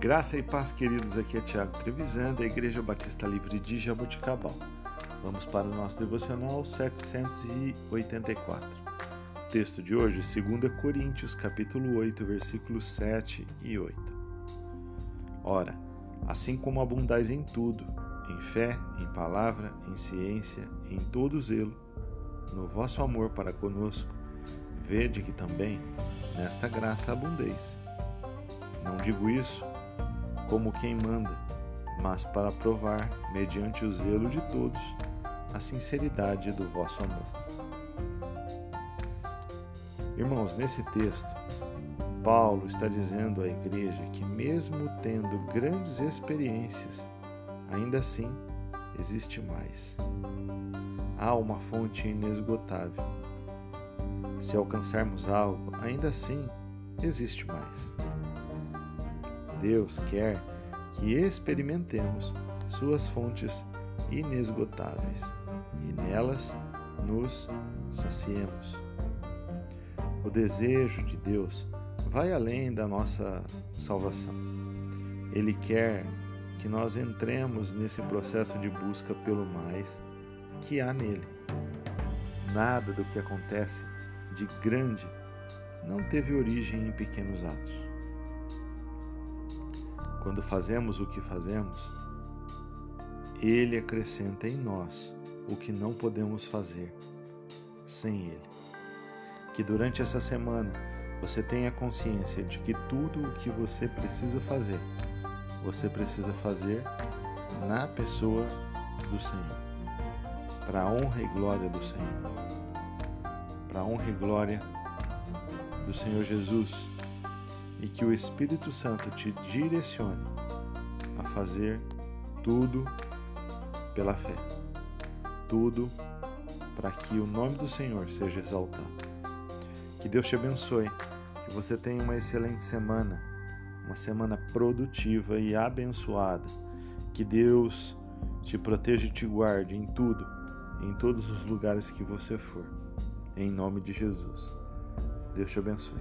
Graça e paz, queridos. Aqui é Tiago Trevisan, da Igreja Batista Livre de Jaboticabal. Vamos para o nosso devocional 784. O texto de hoje, 2 Coríntios, capítulo 8, versículos 7 e 8. Ora, assim como abundais em tudo, em fé, em palavra, em ciência, em todo zelo, no vosso amor para conosco, vede que também nesta graça abundeis. Não digo isso como quem manda, mas para provar, mediante o zelo de todos, a sinceridade do vosso amor. Irmãos, nesse texto, Paulo está dizendo à igreja que, mesmo tendo grandes experiências, ainda assim existe mais. Há uma fonte inesgotável. Se alcançarmos algo, ainda assim existe mais. Deus quer que experimentemos suas fontes inesgotáveis e nelas nos saciemos. O desejo de Deus vai além da nossa salvação. Ele quer que nós entremos nesse processo de busca pelo mais que há nele. Nada do que acontece de grande não teve origem em pequenos atos. Quando fazemos o que fazemos, Ele acrescenta em nós o que não podemos fazer sem Ele. Que durante essa semana você tenha consciência de que tudo o que você precisa fazer, você precisa fazer na pessoa do Senhor, para a honra e glória do Senhor, para a honra e glória do Senhor Jesus e que o Espírito Santo te direcione a fazer tudo pela fé. Tudo para que o nome do Senhor seja exaltado. Que Deus te abençoe, que você tenha uma excelente semana, uma semana produtiva e abençoada. Que Deus te proteja e te guarde em tudo, em todos os lugares que você for. Em nome de Jesus. Deus te abençoe.